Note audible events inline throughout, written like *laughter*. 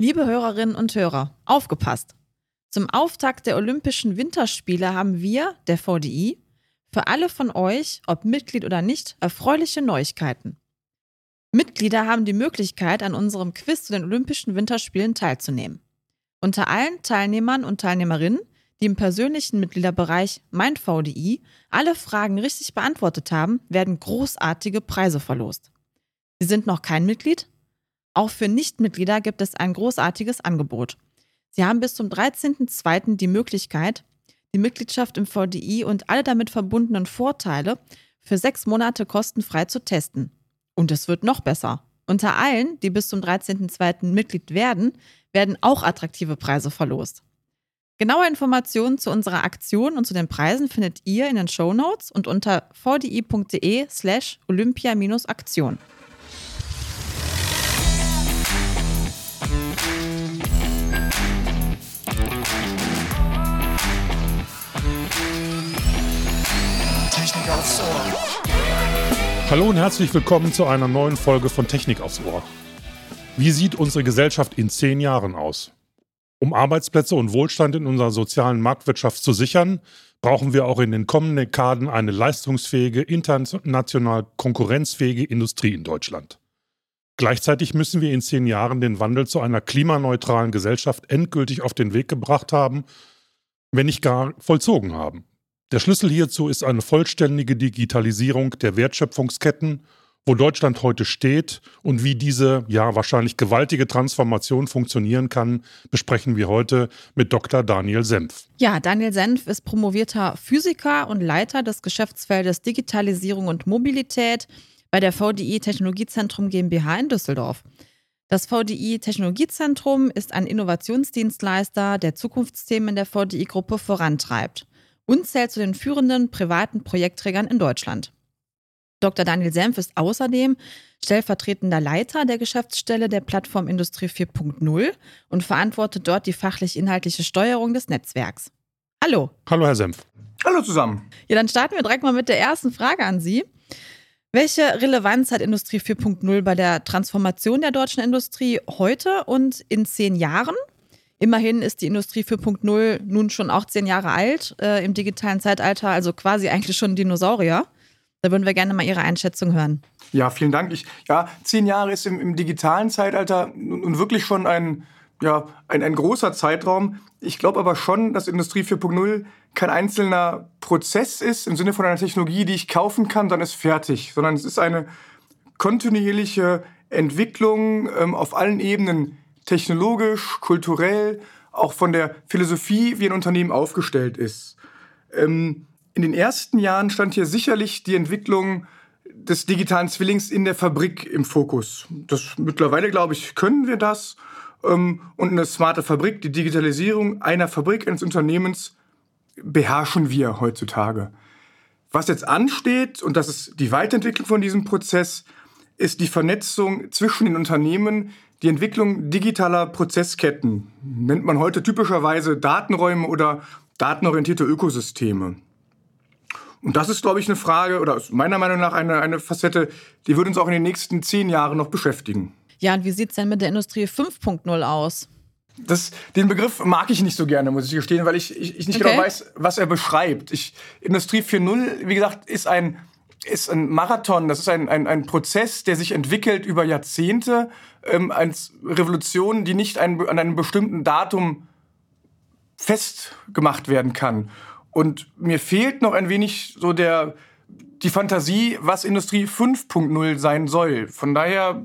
Liebe Hörerinnen und Hörer, aufgepasst! Zum Auftakt der Olympischen Winterspiele haben wir, der VDI, für alle von euch, ob Mitglied oder nicht, erfreuliche Neuigkeiten. Mitglieder haben die Möglichkeit, an unserem Quiz zu den Olympischen Winterspielen teilzunehmen. Unter allen Teilnehmern und Teilnehmerinnen, die im persönlichen Mitgliederbereich Mein VDI alle Fragen richtig beantwortet haben, werden großartige Preise verlost. Sie sind noch kein Mitglied? Auch für Nichtmitglieder gibt es ein großartiges Angebot. Sie haben bis zum 13.02. die Möglichkeit, die Mitgliedschaft im VDI und alle damit verbundenen Vorteile für sechs Monate kostenfrei zu testen. Und es wird noch besser. Unter allen, die bis zum 13.02. Mitglied werden, werden auch attraktive Preise verlost. Genaue Informationen zu unserer Aktion und zu den Preisen findet ihr in den Show Notes und unter vdi.de slash olympia-aktion. Aufs Ohr. Hallo und herzlich willkommen zu einer neuen Folge von Technik aufs Ohr. Wie sieht unsere Gesellschaft in zehn Jahren aus? Um Arbeitsplätze und Wohlstand in unserer sozialen Marktwirtschaft zu sichern, brauchen wir auch in den kommenden Dekaden eine leistungsfähige, international konkurrenzfähige Industrie in Deutschland. Gleichzeitig müssen wir in zehn Jahren den Wandel zu einer klimaneutralen Gesellschaft endgültig auf den Weg gebracht haben, wenn nicht gar vollzogen haben. Der Schlüssel hierzu ist eine vollständige Digitalisierung der Wertschöpfungsketten, wo Deutschland heute steht und wie diese ja wahrscheinlich gewaltige Transformation funktionieren kann, besprechen wir heute mit Dr. Daniel Senf. Ja, Daniel Senf ist promovierter Physiker und Leiter des Geschäftsfeldes Digitalisierung und Mobilität bei der VDI Technologiezentrum GmbH in Düsseldorf. Das VDI Technologiezentrum ist ein Innovationsdienstleister, der Zukunftsthemen der VDI-Gruppe vorantreibt und zählt zu den führenden privaten Projektträgern in Deutschland. Dr. Daniel Senf ist außerdem stellvertretender Leiter der Geschäftsstelle der Plattform Industrie 4.0 und verantwortet dort die fachlich-inhaltliche Steuerung des Netzwerks. Hallo. Hallo, Herr Senf. Hallo zusammen. Ja, dann starten wir direkt mal mit der ersten Frage an Sie. Welche Relevanz hat Industrie 4.0 bei der Transformation der deutschen Industrie heute und in zehn Jahren? Immerhin ist die Industrie 4.0 nun schon auch zehn Jahre alt äh, im digitalen Zeitalter, also quasi eigentlich schon Dinosaurier. Da würden wir gerne mal Ihre Einschätzung hören. Ja, vielen Dank. Ich, ja, zehn Jahre ist im, im digitalen Zeitalter nun wirklich schon ein, ja, ein, ein großer Zeitraum. Ich glaube aber schon, dass Industrie 4.0 kein einzelner Prozess ist im Sinne von einer Technologie, die ich kaufen kann, dann ist fertig, sondern es ist eine kontinuierliche Entwicklung ähm, auf allen Ebenen technologisch, kulturell, auch von der Philosophie, wie ein Unternehmen aufgestellt ist. Ähm, in den ersten Jahren stand hier sicherlich die Entwicklung des digitalen Zwillings in der Fabrik im Fokus. Das mittlerweile, glaube ich, können wir das. Ähm, und eine smarte Fabrik, die Digitalisierung einer Fabrik, eines Unternehmens, beherrschen wir heutzutage. Was jetzt ansteht, und das ist die Weiterentwicklung von diesem Prozess, ist die Vernetzung zwischen den Unternehmen, die Entwicklung digitaler Prozessketten nennt man heute typischerweise Datenräume oder datenorientierte Ökosysteme. Und das ist, glaube ich, eine Frage oder meiner Meinung nach eine, eine Facette, die wird uns auch in den nächsten zehn Jahren noch beschäftigen. Ja, und wie sieht es denn mit der Industrie 5.0 aus? Das, den Begriff mag ich nicht so gerne, muss ich gestehen, weil ich, ich, ich nicht okay. genau weiß, was er beschreibt. Ich, Industrie 4.0, wie gesagt, ist ein, ist ein Marathon, das ist ein, ein, ein Prozess, der sich entwickelt über Jahrzehnte ähm, als Revolution, die nicht ein, an einem bestimmten Datum festgemacht werden kann. Und mir fehlt noch ein wenig so der, die Fantasie, was Industrie 5.0 sein soll. Von daher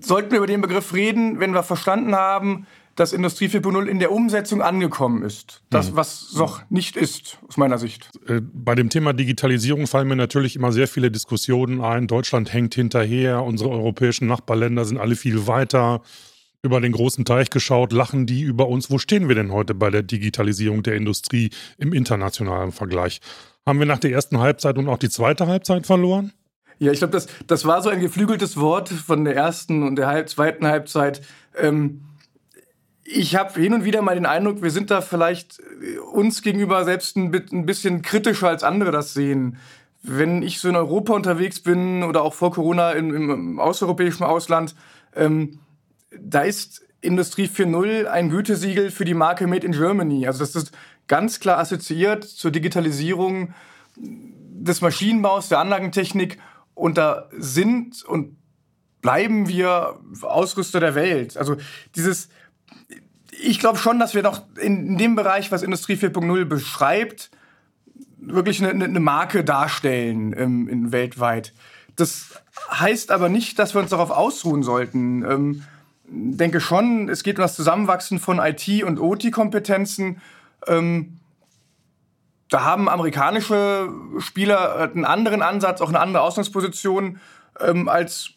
sollten wir über den Begriff reden, wenn wir verstanden haben, dass Industrie 4.0 in der Umsetzung angekommen ist. Das, mhm. was noch nicht ist, aus meiner Sicht. Äh, bei dem Thema Digitalisierung fallen mir natürlich immer sehr viele Diskussionen ein. Deutschland hängt hinterher, unsere europäischen Nachbarländer sind alle viel weiter. Über den großen Teich geschaut, lachen die über uns. Wo stehen wir denn heute bei der Digitalisierung der Industrie im internationalen Vergleich? Haben wir nach der ersten Halbzeit und auch die zweite Halbzeit verloren? Ja, ich glaube, das, das war so ein geflügeltes Wort von der ersten und der halb, zweiten Halbzeit. Ähm, ich habe hin und wieder mal den Eindruck, wir sind da vielleicht äh, uns gegenüber selbst ein, bisschen kritischer als andere das sehen. Wenn ich so in Europa unterwegs bin oder auch vor Corona im, im außereuropäischen Ausland, ähm, da ist Industrie 4.0 ein Gütesiegel für die Marke Made in Germany. Also das ist ganz klar assoziiert zur Digitalisierung des Maschinenbaus, der Anlagentechnik. Und da sind und bleiben wir Ausrüster der Welt. Also dieses, ich glaube schon, dass wir noch in dem Bereich, was Industrie 4.0 beschreibt, wirklich eine, eine Marke darstellen ähm, in, weltweit. Das heißt aber nicht, dass wir uns darauf ausruhen sollten. Ähm, denke schon, es geht um das Zusammenwachsen von IT- und OT-Kompetenzen. Ähm, da haben amerikanische Spieler einen anderen Ansatz, auch eine andere Ausgangsposition ähm, als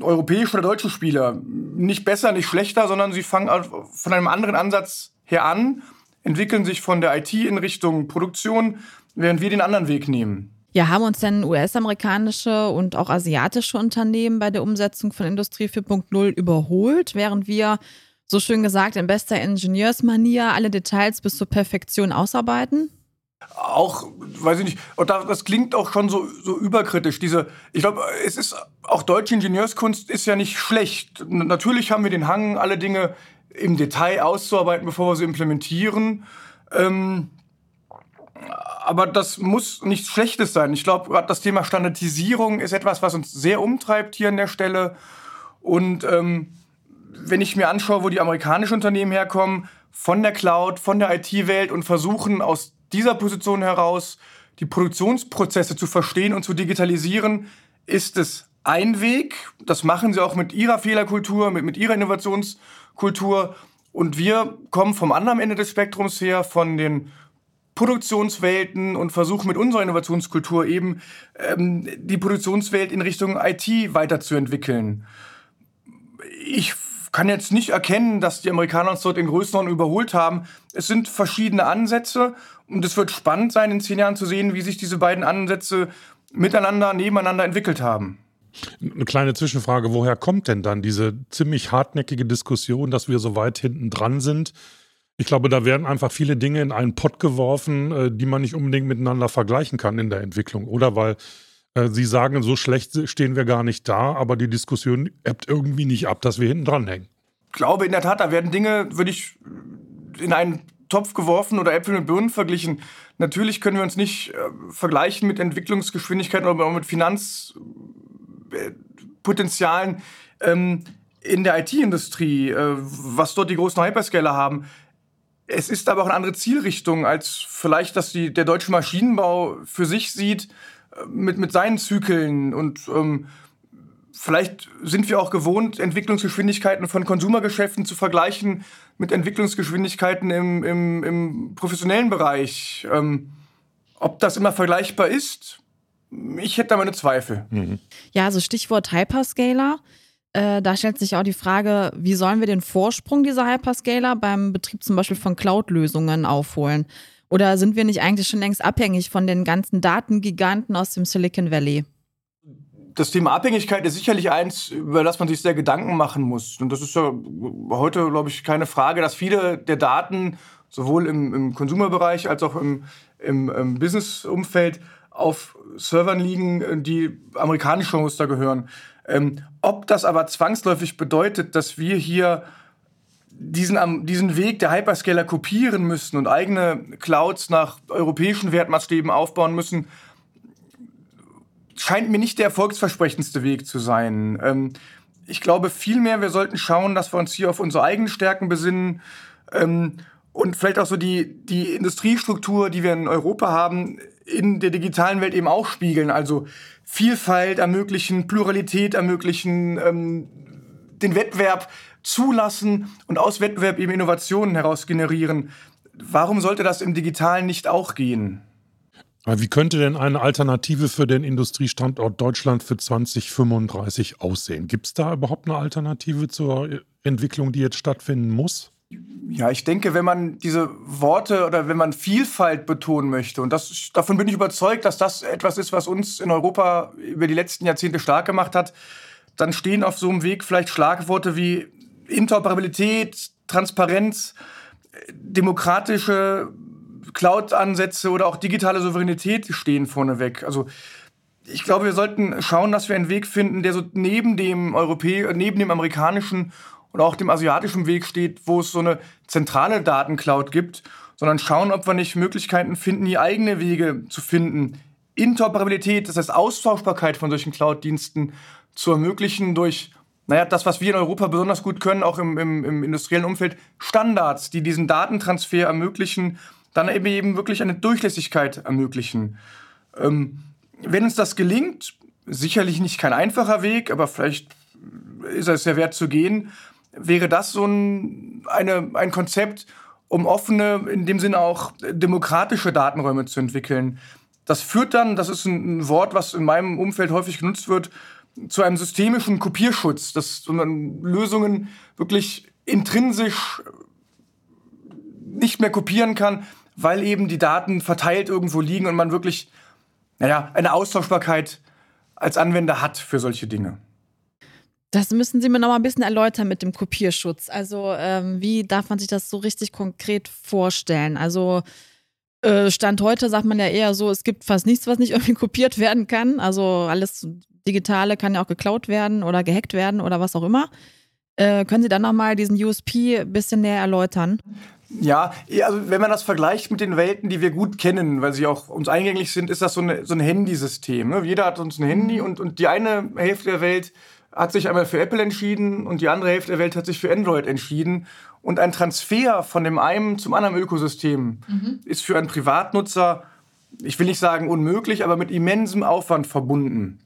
europäische oder deutsche Spieler. Nicht besser, nicht schlechter, sondern sie fangen von einem anderen Ansatz her an, entwickeln sich von der IT in Richtung Produktion, während wir den anderen Weg nehmen. Ja, haben uns denn US-amerikanische und auch asiatische Unternehmen bei der Umsetzung von Industrie 4.0 überholt, während wir, so schön gesagt, in bester Ingenieursmanier alle Details bis zur Perfektion ausarbeiten? Auch, weiß ich nicht, und das klingt auch schon so, so überkritisch. Diese, ich glaube, es ist auch deutsche Ingenieurskunst ist ja nicht schlecht. Natürlich haben wir den Hang, alle Dinge im Detail auszuarbeiten, bevor wir sie implementieren. Ähm, aber das muss nichts Schlechtes sein. Ich glaube, gerade das Thema Standardisierung ist etwas, was uns sehr umtreibt hier an der Stelle. Und ähm, wenn ich mir anschaue, wo die amerikanischen Unternehmen herkommen, von der Cloud, von der IT-Welt und versuchen aus dieser Position heraus die Produktionsprozesse zu verstehen und zu digitalisieren, ist es ein Weg. Das machen sie auch mit ihrer Fehlerkultur, mit, mit ihrer Innovationskultur. Und wir kommen vom anderen Ende des Spektrums her, von den Produktionswelten und versuchen mit unserer Innovationskultur eben ähm, die Produktionswelt in Richtung IT weiterzuentwickeln. Ich kann jetzt nicht erkennen, dass die Amerikaner uns dort in Größenordnung überholt haben. Es sind verschiedene Ansätze und es wird spannend sein, in zehn Jahren zu sehen, wie sich diese beiden Ansätze miteinander, nebeneinander entwickelt haben. Eine kleine Zwischenfrage, woher kommt denn dann diese ziemlich hartnäckige Diskussion, dass wir so weit hinten dran sind? Ich glaube, da werden einfach viele Dinge in einen Pott geworfen, äh, die man nicht unbedingt miteinander vergleichen kann in der Entwicklung, oder? Weil Sie sagen, so schlecht stehen wir gar nicht da, aber die Diskussion ebbt irgendwie nicht ab, dass wir hinten dran hängen. Ich glaube, in der Tat, da werden Dinge, würde ich, in einen Topf geworfen oder Äpfel mit Birnen verglichen. Natürlich können wir uns nicht äh, vergleichen mit Entwicklungsgeschwindigkeiten oder mit Finanzpotenzialen ähm, in der IT-Industrie, äh, was dort die großen Hyperscaler haben. Es ist aber auch eine andere Zielrichtung, als vielleicht, dass die, der deutsche Maschinenbau für sich sieht, äh, mit, mit seinen Zyklen. Und ähm, vielleicht sind wir auch gewohnt, Entwicklungsgeschwindigkeiten von Konsumergeschäften zu vergleichen mit Entwicklungsgeschwindigkeiten im, im, im professionellen Bereich. Ähm, ob das immer vergleichbar ist, ich hätte da meine Zweifel. Mhm. Ja, also Stichwort Hyperscaler. Äh, da stellt sich auch die Frage, wie sollen wir den Vorsprung dieser Hyperscaler beim Betrieb zum Beispiel von Cloud-Lösungen aufholen? Oder sind wir nicht eigentlich schon längst abhängig von den ganzen Datengiganten aus dem Silicon Valley? Das Thema Abhängigkeit ist sicherlich eins, über das man sich sehr Gedanken machen muss. Und das ist ja heute, glaube ich, keine Frage, dass viele der Daten sowohl im, im Konsumerbereich als auch im, im, im Business-Umfeld auf Servern liegen, die amerikanische Muster gehören. Ähm, ob das aber zwangsläufig bedeutet, dass wir hier diesen, diesen Weg der Hyperscaler kopieren müssen und eigene Clouds nach europäischen Wertmaßstäben aufbauen müssen, scheint mir nicht der erfolgsversprechendste Weg zu sein. Ähm, ich glaube vielmehr, wir sollten schauen, dass wir uns hier auf unsere eigenen Stärken besinnen ähm, und vielleicht auch so die, die Industriestruktur, die wir in Europa haben, in der digitalen Welt eben auch spiegeln. Also Vielfalt ermöglichen, Pluralität ermöglichen, ähm, den Wettbewerb zulassen und aus Wettbewerb eben Innovationen heraus generieren. Warum sollte das im Digitalen nicht auch gehen? Wie könnte denn eine Alternative für den Industriestandort Deutschland für 2035 aussehen? Gibt es da überhaupt eine Alternative zur Entwicklung, die jetzt stattfinden muss? Ja, ich denke, wenn man diese Worte oder wenn man Vielfalt betonen möchte, und das, davon bin ich überzeugt, dass das etwas ist, was uns in Europa über die letzten Jahrzehnte stark gemacht hat, dann stehen auf so einem Weg vielleicht Schlagworte wie Interoperabilität, Transparenz, demokratische Cloud-Ansätze oder auch digitale Souveränität stehen vorneweg. Also ich glaube, wir sollten schauen, dass wir einen Weg finden, der so neben dem Europä neben dem amerikanischen und auch dem asiatischen Weg steht, wo es so eine zentrale Datencloud gibt, sondern schauen, ob wir nicht Möglichkeiten finden, die eigene Wege zu finden. Interoperabilität, das heißt Austauschbarkeit von solchen Cloud-Diensten zu ermöglichen durch naja, das, was wir in Europa besonders gut können, auch im, im, im industriellen Umfeld, Standards, die diesen Datentransfer ermöglichen, dann eben, eben wirklich eine Durchlässigkeit ermöglichen. Ähm, wenn uns das gelingt, sicherlich nicht kein einfacher Weg, aber vielleicht ist es ja wert zu gehen, wäre das so ein, eine, ein Konzept, um offene, in dem Sinne auch demokratische Datenräume zu entwickeln. Das führt dann, das ist ein Wort, was in meinem Umfeld häufig genutzt wird, zu einem systemischen Kopierschutz, dass man Lösungen wirklich intrinsisch nicht mehr kopieren kann, weil eben die Daten verteilt irgendwo liegen und man wirklich, naja, eine Austauschbarkeit als Anwender hat für solche Dinge. Das müssen Sie mir noch mal ein bisschen erläutern mit dem Kopierschutz. Also ähm, wie darf man sich das so richtig konkret vorstellen? Also äh, Stand heute sagt man ja eher so, es gibt fast nichts, was nicht irgendwie *laughs* kopiert werden kann. Also alles Digitale kann ja auch geklaut werden oder gehackt werden oder was auch immer. Äh, können Sie dann nochmal diesen USP ein bisschen näher erläutern? Ja, also wenn man das vergleicht mit den Welten, die wir gut kennen, weil sie auch uns eingänglich sind, ist das so, eine, so ein Handysystem. Ne? Jeder hat uns ein Handy und, und die eine Hälfte der Welt hat sich einmal für Apple entschieden und die andere Hälfte der Welt hat sich für Android entschieden. Und ein Transfer von dem einen zum anderen Ökosystem mhm. ist für einen Privatnutzer, ich will nicht sagen unmöglich, aber mit immensem Aufwand verbunden.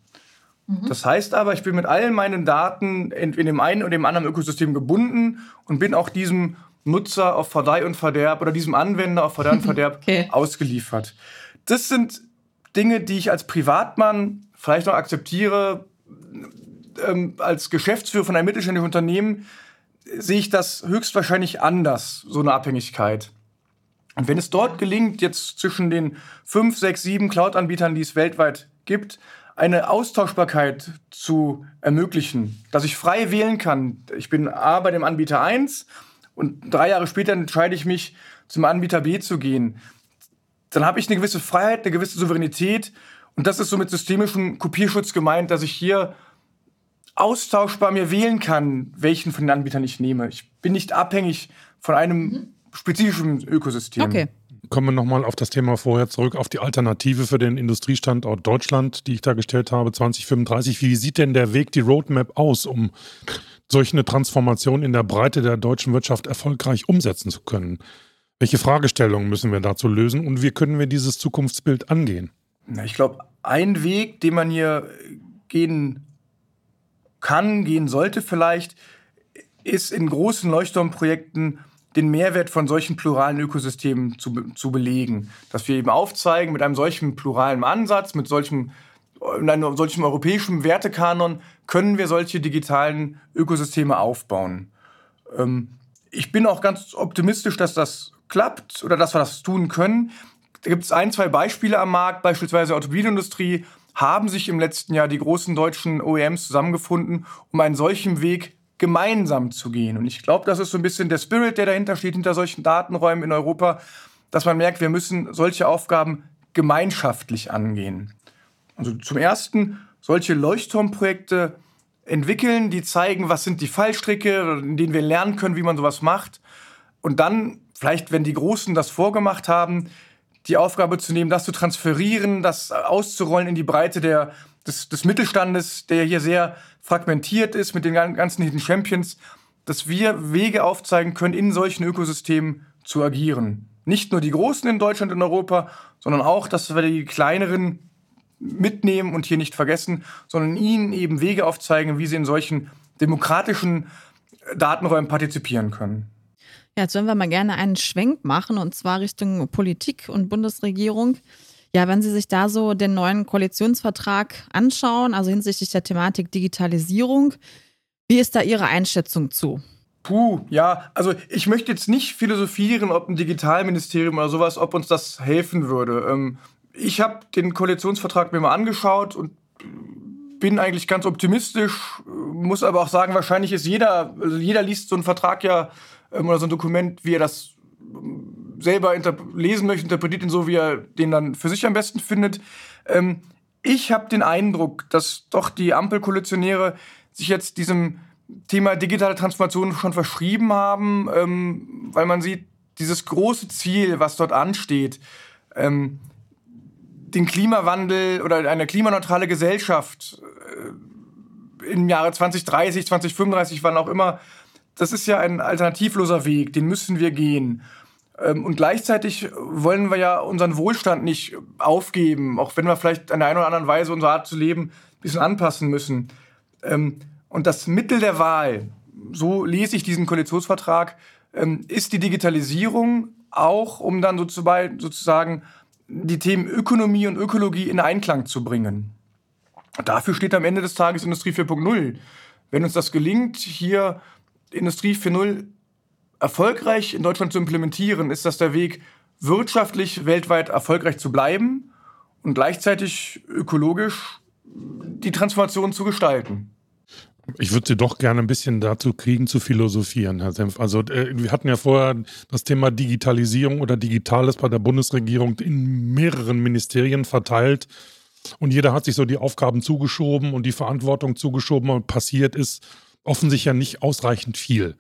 Mhm. Das heißt aber, ich bin mit allen meinen Daten in, in dem einen und dem anderen Ökosystem gebunden und bin auch diesem Nutzer auf Verdeih und Verderb oder diesem Anwender auf Verdeih und *laughs* Verderb okay. ausgeliefert. Das sind Dinge, die ich als Privatmann vielleicht noch akzeptiere. Ähm, als Geschäftsführer von einem mittelständischen Unternehmen sehe ich das höchstwahrscheinlich anders, so eine Abhängigkeit. Und wenn es dort gelingt, jetzt zwischen den fünf, sechs, sieben Cloud-Anbietern, die es weltweit gibt, eine Austauschbarkeit zu ermöglichen, dass ich frei wählen kann. Ich bin A bei dem Anbieter 1 und drei Jahre später entscheide ich mich, zum Anbieter B zu gehen. Dann habe ich eine gewisse Freiheit, eine gewisse Souveränität und das ist so mit systemischem Kopierschutz gemeint, dass ich hier austauschbar mir wählen kann, welchen von den Anbietern ich nehme. Ich bin nicht abhängig von einem mhm. spezifischen Ökosystem. Okay kommen wir nochmal auf das Thema vorher zurück, auf die Alternative für den Industriestandort Deutschland, die ich da gestellt habe, 2035. Wie sieht denn der Weg, die Roadmap aus, um solch eine Transformation in der Breite der deutschen Wirtschaft erfolgreich umsetzen zu können? Welche Fragestellungen müssen wir dazu lösen und wie können wir dieses Zukunftsbild angehen? Ich glaube, ein Weg, den man hier gehen kann, gehen sollte vielleicht, ist in großen Leuchtturmprojekten den Mehrwert von solchen pluralen Ökosystemen zu, zu belegen. Dass wir eben aufzeigen, mit einem solchen pluralen Ansatz, mit solchem, in einem solchen europäischen Wertekanon können wir solche digitalen Ökosysteme aufbauen. Ähm, ich bin auch ganz optimistisch, dass das klappt oder dass wir das tun können. Da gibt es ein, zwei Beispiele am Markt, beispielsweise Automobilindustrie, haben sich im letzten Jahr die großen deutschen OEMs zusammengefunden, um einen solchen Weg gemeinsam zu gehen. Und ich glaube, das ist so ein bisschen der Spirit, der dahinter steht, hinter solchen Datenräumen in Europa, dass man merkt, wir müssen solche Aufgaben gemeinschaftlich angehen. Also zum Ersten solche Leuchtturmprojekte entwickeln, die zeigen, was sind die Fallstricke, in denen wir lernen können, wie man sowas macht. Und dann, vielleicht, wenn die Großen das vorgemacht haben, die Aufgabe zu nehmen, das zu transferieren, das auszurollen in die Breite der, des, des Mittelstandes, der hier sehr fragmentiert ist mit den ganzen Hidden Champions, dass wir Wege aufzeigen können, in solchen Ökosystemen zu agieren. Nicht nur die Großen in Deutschland und Europa, sondern auch, dass wir die kleineren mitnehmen und hier nicht vergessen, sondern ihnen eben Wege aufzeigen, wie sie in solchen demokratischen Datenräumen partizipieren können. Ja, jetzt würden wir mal gerne einen Schwenk machen und zwar Richtung Politik und Bundesregierung. Ja, wenn Sie sich da so den neuen Koalitionsvertrag anschauen, also hinsichtlich der Thematik Digitalisierung, wie ist da Ihre Einschätzung zu? Puh, ja, also ich möchte jetzt nicht philosophieren, ob ein Digitalministerium oder sowas, ob uns das helfen würde. Ähm, ich habe den Koalitionsvertrag mir mal angeschaut und bin eigentlich ganz optimistisch, muss aber auch sagen, wahrscheinlich ist jeder, also jeder liest so einen Vertrag ja ähm, oder so ein Dokument, wie er das selber lesen möchte, interpretiert ihn so, wie er den dann für sich am besten findet. Ähm, ich habe den Eindruck, dass doch die Ampelkoalitionäre sich jetzt diesem Thema digitale Transformation schon verschrieben haben, ähm, weil man sieht, dieses große Ziel, was dort ansteht, ähm, den Klimawandel oder eine klimaneutrale Gesellschaft äh, im Jahre 2030, 2035, wann auch immer, das ist ja ein alternativloser Weg, den müssen wir gehen. Ähm, und gleichzeitig wollen wir ja unseren Wohlstand nicht aufgeben, auch wenn wir vielleicht an der einen oder anderen Weise unsere Art zu leben ein bisschen anpassen müssen. Ähm, und das Mittel der Wahl, so lese ich diesen Koalitionsvertrag, ähm, ist die Digitalisierung auch, um dann sozusagen die Themen Ökonomie und Ökologie in Einklang zu bringen. Dafür steht am Ende des Tages Industrie 4.0. Wenn uns das gelingt, hier Industrie 4.0 erfolgreich in Deutschland zu implementieren, ist das der Weg, wirtschaftlich weltweit erfolgreich zu bleiben und gleichzeitig ökologisch die Transformation zu gestalten. Ich würde Sie doch gerne ein bisschen dazu kriegen, zu philosophieren, Herr Senf. Also äh, wir hatten ja vorher das Thema Digitalisierung oder Digitales bei der Bundesregierung in mehreren Ministerien verteilt. Und jeder hat sich so die Aufgaben zugeschoben und die Verantwortung zugeschoben und passiert ist offensichtlich ja nicht ausreichend viel.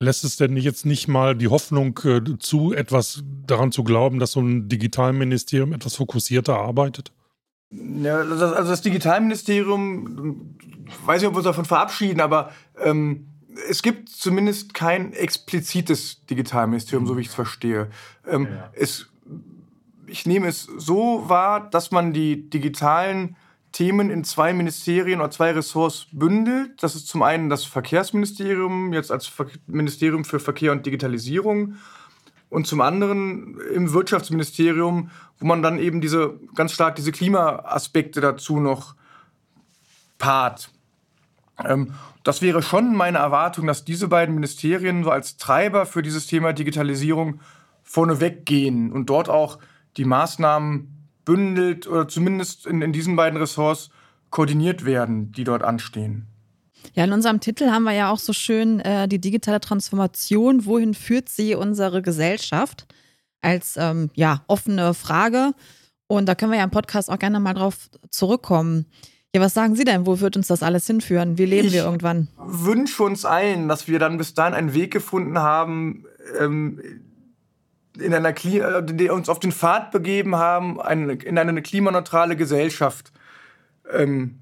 Lässt es denn jetzt nicht mal die Hoffnung äh, zu, etwas daran zu glauben, dass so ein Digitalministerium etwas fokussierter arbeitet? Ja, also das Digitalministerium, weiß ich, ob wir uns davon verabschieden, aber ähm, es gibt zumindest kein explizites Digitalministerium, so wie ich es verstehe. Ähm, ja. es, ich nehme es so wahr, dass man die digitalen Themen in zwei Ministerien oder zwei Ressorts bündelt. Das ist zum einen das Verkehrsministerium, jetzt als Ministerium für Verkehr und Digitalisierung und zum anderen im Wirtschaftsministerium, wo man dann eben diese ganz stark diese Klimaaspekte dazu noch paart. Ähm, das wäre schon meine Erwartung, dass diese beiden Ministerien so als Treiber für dieses Thema Digitalisierung vorneweg gehen und dort auch die Maßnahmen bündelt oder zumindest in, in diesen beiden Ressorts koordiniert werden, die dort anstehen. Ja, in unserem Titel haben wir ja auch so schön äh, die digitale Transformation. Wohin führt sie unsere Gesellschaft? Als ähm, ja, offene Frage. Und da können wir ja im Podcast auch gerne mal drauf zurückkommen. Ja, was sagen Sie denn? Wo wird uns das alles hinführen? Wie leben ich wir irgendwann? Ich wünsche uns allen, dass wir dann bis dahin einen Weg gefunden haben, ähm, in einer Klima, die uns auf den Pfad begeben haben, eine, in eine klimaneutrale Gesellschaft ähm,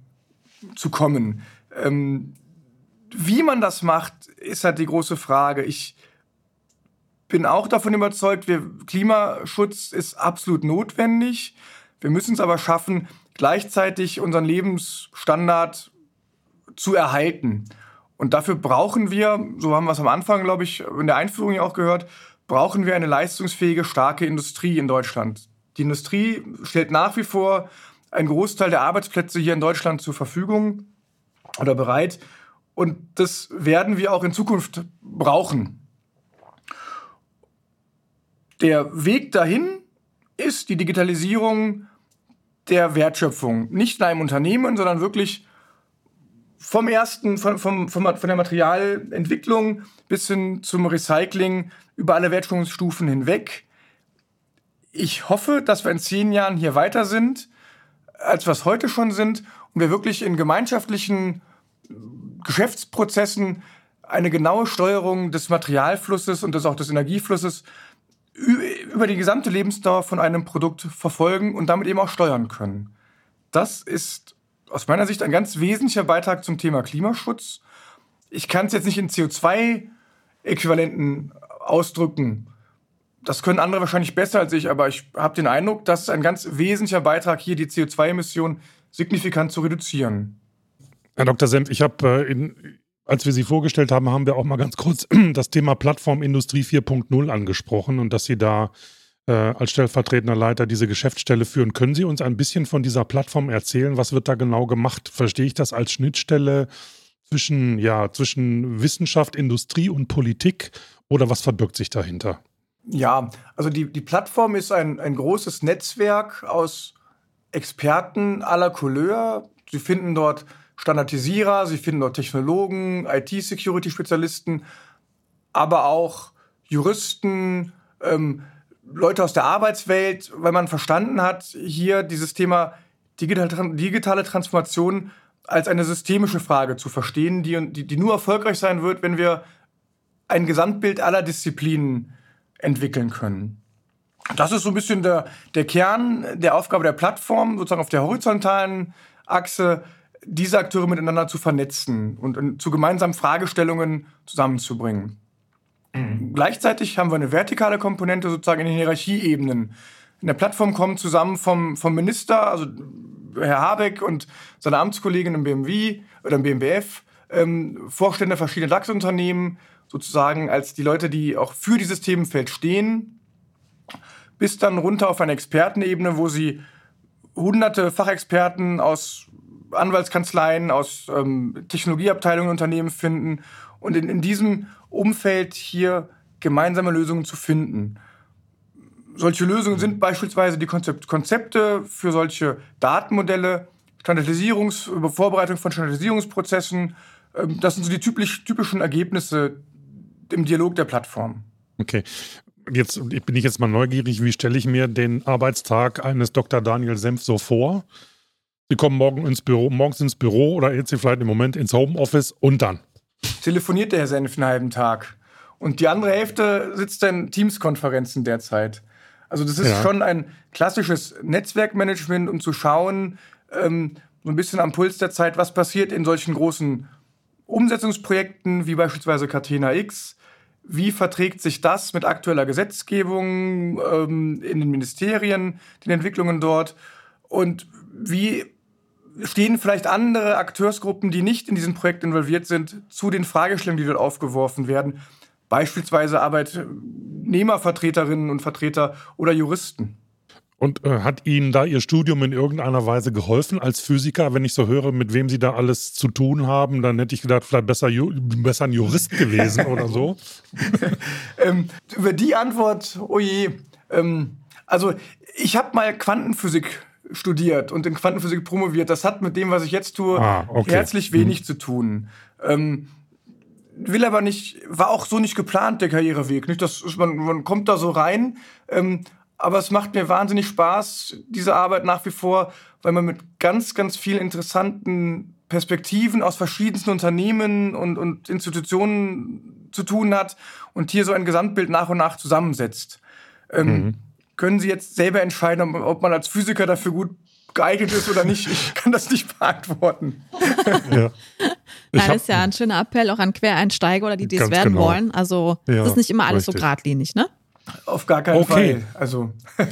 zu kommen. Ähm, wie man das macht, ist halt die große Frage. Ich bin auch davon überzeugt, wir, Klimaschutz ist absolut notwendig. Wir müssen es aber schaffen, gleichzeitig unseren Lebensstandard zu erhalten. Und dafür brauchen wir, so haben wir es am Anfang, glaube ich, in der Einführung ja auch gehört, brauchen wir eine leistungsfähige, starke Industrie in Deutschland. Die Industrie stellt nach wie vor einen Großteil der Arbeitsplätze hier in Deutschland zur Verfügung oder bereit. Und das werden wir auch in Zukunft brauchen. Der Weg dahin ist die Digitalisierung der Wertschöpfung. Nicht in einem Unternehmen, sondern wirklich vom ersten, von, vom, vom, von der Materialentwicklung bis hin zum Recycling über alle Wertschöpfungsstufen hinweg. Ich hoffe, dass wir in zehn Jahren hier weiter sind, als wir es heute schon sind und wir wirklich in gemeinschaftlichen Geschäftsprozessen eine genaue Steuerung des Materialflusses und des, auch des Energieflusses über die gesamte Lebensdauer von einem Produkt verfolgen und damit eben auch steuern können. Das ist aus meiner Sicht ein ganz wesentlicher Beitrag zum Thema Klimaschutz. Ich kann es jetzt nicht in CO2-Äquivalenten ausdrücken. Das können andere wahrscheinlich besser als ich, aber ich habe den Eindruck, dass ein ganz wesentlicher Beitrag hier, die CO2-Emissionen signifikant zu reduzieren. Herr Dr. Senf, ich habe, äh, als wir Sie vorgestellt haben, haben wir auch mal ganz kurz *clears throat* das Thema Plattformindustrie 4.0 angesprochen und dass Sie da äh, als stellvertretender Leiter diese Geschäftsstelle führen. Können Sie uns ein bisschen von dieser Plattform erzählen? Was wird da genau gemacht? Verstehe ich das als Schnittstelle zwischen, ja, zwischen Wissenschaft, Industrie und Politik oder was verbirgt sich dahinter? Ja, also die, die Plattform ist ein, ein großes Netzwerk aus Experten aller Couleur. Sie finden dort Standardisierer, Sie finden dort Technologen, IT-Security-Spezialisten, aber auch Juristen, ähm, Leute aus der Arbeitswelt, weil man verstanden hat, hier dieses Thema digitale, Transformation als eine systemische Frage zu verstehen, die, die, die nur erfolgreich sein wird, wenn wir ein Gesamtbild aller Disziplinen entwickeln können. Das ist so ein bisschen der, der Kern der Aufgabe der Plattform, sozusagen auf der horizontalen Achse diese Akteure miteinander zu vernetzen und zu gemeinsamen Fragestellungen zusammenzubringen. Mhm. Gleichzeitig haben wir eine vertikale Komponente sozusagen in den Hierarchieebenen. In der Plattform kommen zusammen vom, vom Minister, also Herr Habeck und seine Amtskollegin im BMW oder im BMBF, ähm, Vorstände verschiedener DAX-Unternehmen, sozusagen als die Leute, die auch für dieses Themenfeld stehen, bis dann runter auf eine Expertenebene, wo sie hunderte Fachexperten aus Anwaltskanzleien, aus ähm, Technologieabteilungen Unternehmen finden und in, in diesem Umfeld hier gemeinsame Lösungen zu finden. Solche Lösungen sind beispielsweise die Konzept Konzepte für solche Datenmodelle, Standardisierungs Vorbereitung von Standardisierungsprozessen. Ähm, das sind so die typisch, typischen Ergebnisse im Dialog der Plattform. Okay. Jetzt bin ich jetzt mal neugierig, wie stelle ich mir den Arbeitstag eines Dr. Daniel Senf so vor? Sie kommen morgen ins Büro, morgens ins Büro oder jetzt vielleicht im Moment ins Homeoffice und dann? Telefoniert der Herr Senf einen halben Tag. Und die andere Hälfte sitzt in Teams-Konferenzen derzeit. Also das ist ja. schon ein klassisches Netzwerkmanagement, um zu schauen, ähm, so ein bisschen am Puls der Zeit, was passiert in solchen großen Umsetzungsprojekten wie beispielsweise Catena X. Wie verträgt sich das mit aktueller Gesetzgebung ähm, in den Ministerien, den Entwicklungen dort? Und wie stehen vielleicht andere Akteursgruppen, die nicht in diesem Projekt involviert sind, zu den Fragestellungen, die dort aufgeworfen werden? Beispielsweise Arbeitnehmervertreterinnen und Vertreter oder Juristen. Und äh, hat Ihnen da Ihr Studium in irgendeiner Weise geholfen als Physiker? Wenn ich so höre, mit wem Sie da alles zu tun haben, dann hätte ich gedacht, vielleicht besser, besser ein Jurist gewesen oder so. *laughs* ähm, über die Antwort, oh je. Ähm, also, ich habe mal Quantenphysik studiert und in Quantenphysik promoviert. Das hat mit dem, was ich jetzt tue, ah, okay. herzlich wenig hm. zu tun. Ähm, will aber nicht, war auch so nicht geplant, der Karriereweg. Nicht, das, man, man kommt da so rein. Ähm, aber es macht mir wahnsinnig Spaß, diese Arbeit nach wie vor, weil man mit ganz, ganz vielen interessanten Perspektiven aus verschiedensten Unternehmen und, und Institutionen zu tun hat und hier so ein Gesamtbild nach und nach zusammensetzt. Ähm, mhm. Können Sie jetzt selber entscheiden, ob man als Physiker dafür gut geeignet ist oder nicht? Ich kann das nicht beantworten. *laughs* Ja. Nein, das ist ja ein schöner Appell auch an Quereinsteiger oder die, die es werden genau. wollen. Also, es ja, ist nicht immer alles richtig. so geradlinig, ne? Auf gar keinen okay. Fall. Also. *laughs*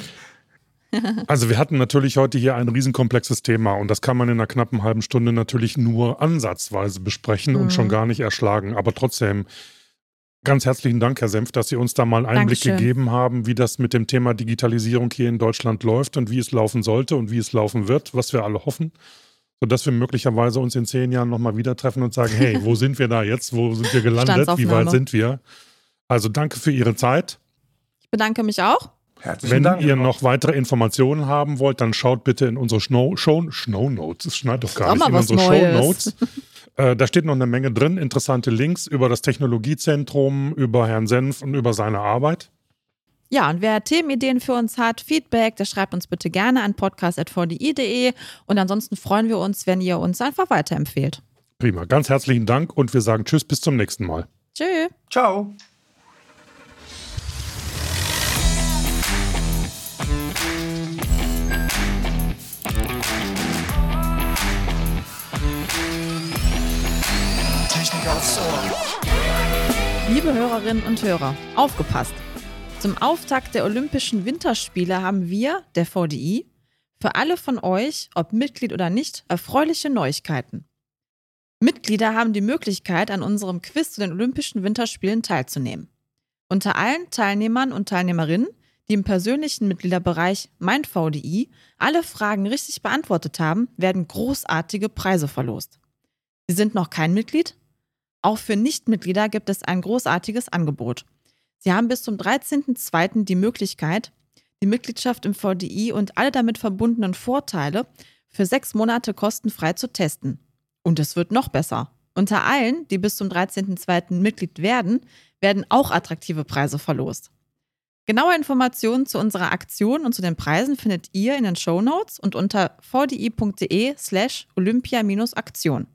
Also wir hatten natürlich heute hier ein riesenkomplexes Thema und das kann man in einer knappen halben Stunde natürlich nur ansatzweise besprechen mhm. und schon mhm. gar nicht erschlagen. Aber trotzdem ganz herzlichen Dank, Herr Senf, dass Sie uns da mal einen Einblick Dankeschön. gegeben haben, wie das mit dem Thema Digitalisierung hier in Deutschland läuft und wie es laufen sollte und wie es laufen wird, was wir alle hoffen. Sodass wir möglicherweise uns in zehn Jahren nochmal wieder treffen und sagen, hey, wo *laughs* sind wir da jetzt? Wo sind wir gelandet? Wie weit sind wir? Also danke für Ihre Zeit. Ich bedanke mich auch. Herzlichen Wenn Dank, ihr noch weitere Informationen haben wollt, dann schaut bitte in unsere Show, Show, Show Notes. Es schneidet doch gar nicht. In unsere Show Notes. *laughs* äh, da steht noch eine Menge drin. Interessante Links über das Technologiezentrum, über Herrn Senf und über seine Arbeit. Ja, und wer Themenideen für uns hat, Feedback, der schreibt uns bitte gerne an podcast.vdi.de. Und ansonsten freuen wir uns, wenn ihr uns einfach weiterempfehlt. Prima. Ganz herzlichen Dank und wir sagen Tschüss, bis zum nächsten Mal. Tschüss. Ciao. Ohr. Liebe Hörerinnen und Hörer, aufgepasst! Zum Auftakt der Olympischen Winterspiele haben wir, der VDI, für alle von euch, ob Mitglied oder nicht, erfreuliche Neuigkeiten. Mitglieder haben die Möglichkeit, an unserem Quiz zu den Olympischen Winterspielen teilzunehmen. Unter allen Teilnehmern und Teilnehmerinnen, die im persönlichen Mitgliederbereich Mein VDI alle Fragen richtig beantwortet haben, werden großartige Preise verlost. Sie sind noch kein Mitglied? Auch für Nichtmitglieder gibt es ein großartiges Angebot. Sie haben bis zum 13.02. die Möglichkeit, die Mitgliedschaft im VDI und alle damit verbundenen Vorteile für sechs Monate kostenfrei zu testen. Und es wird noch besser. Unter allen, die bis zum 13.02. Mitglied werden, werden auch attraktive Preise verlost. Genaue Informationen zu unserer Aktion und zu den Preisen findet ihr in den Show Notes und unter vdi.de slash olympia-aktion.